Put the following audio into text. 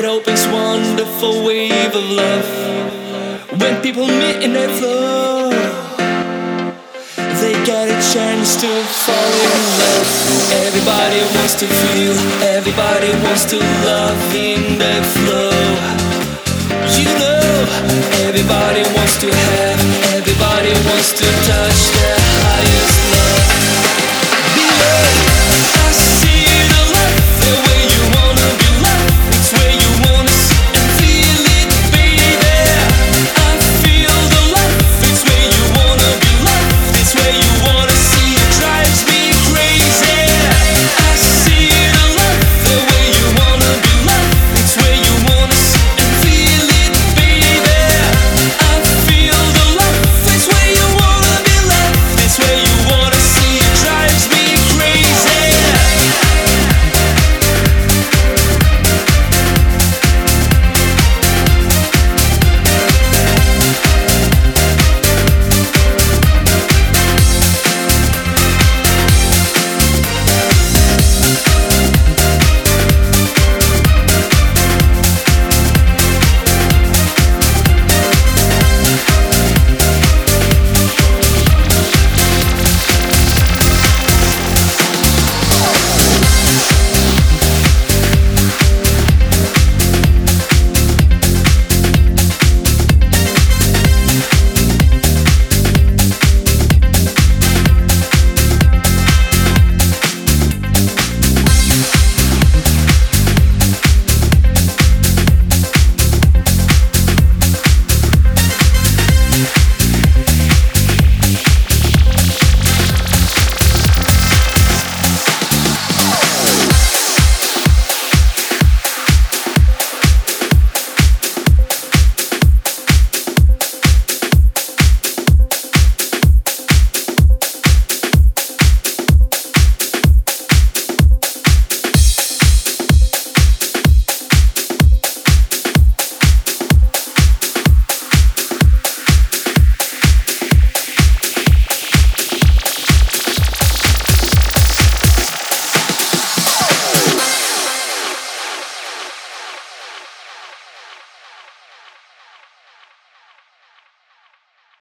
It opens wonderful wave of love. When people meet in their flow, they get a chance to fall in love. Everybody wants to feel, everybody wants to love in the flow. You know, everybody wants to have, everybody wants to touch.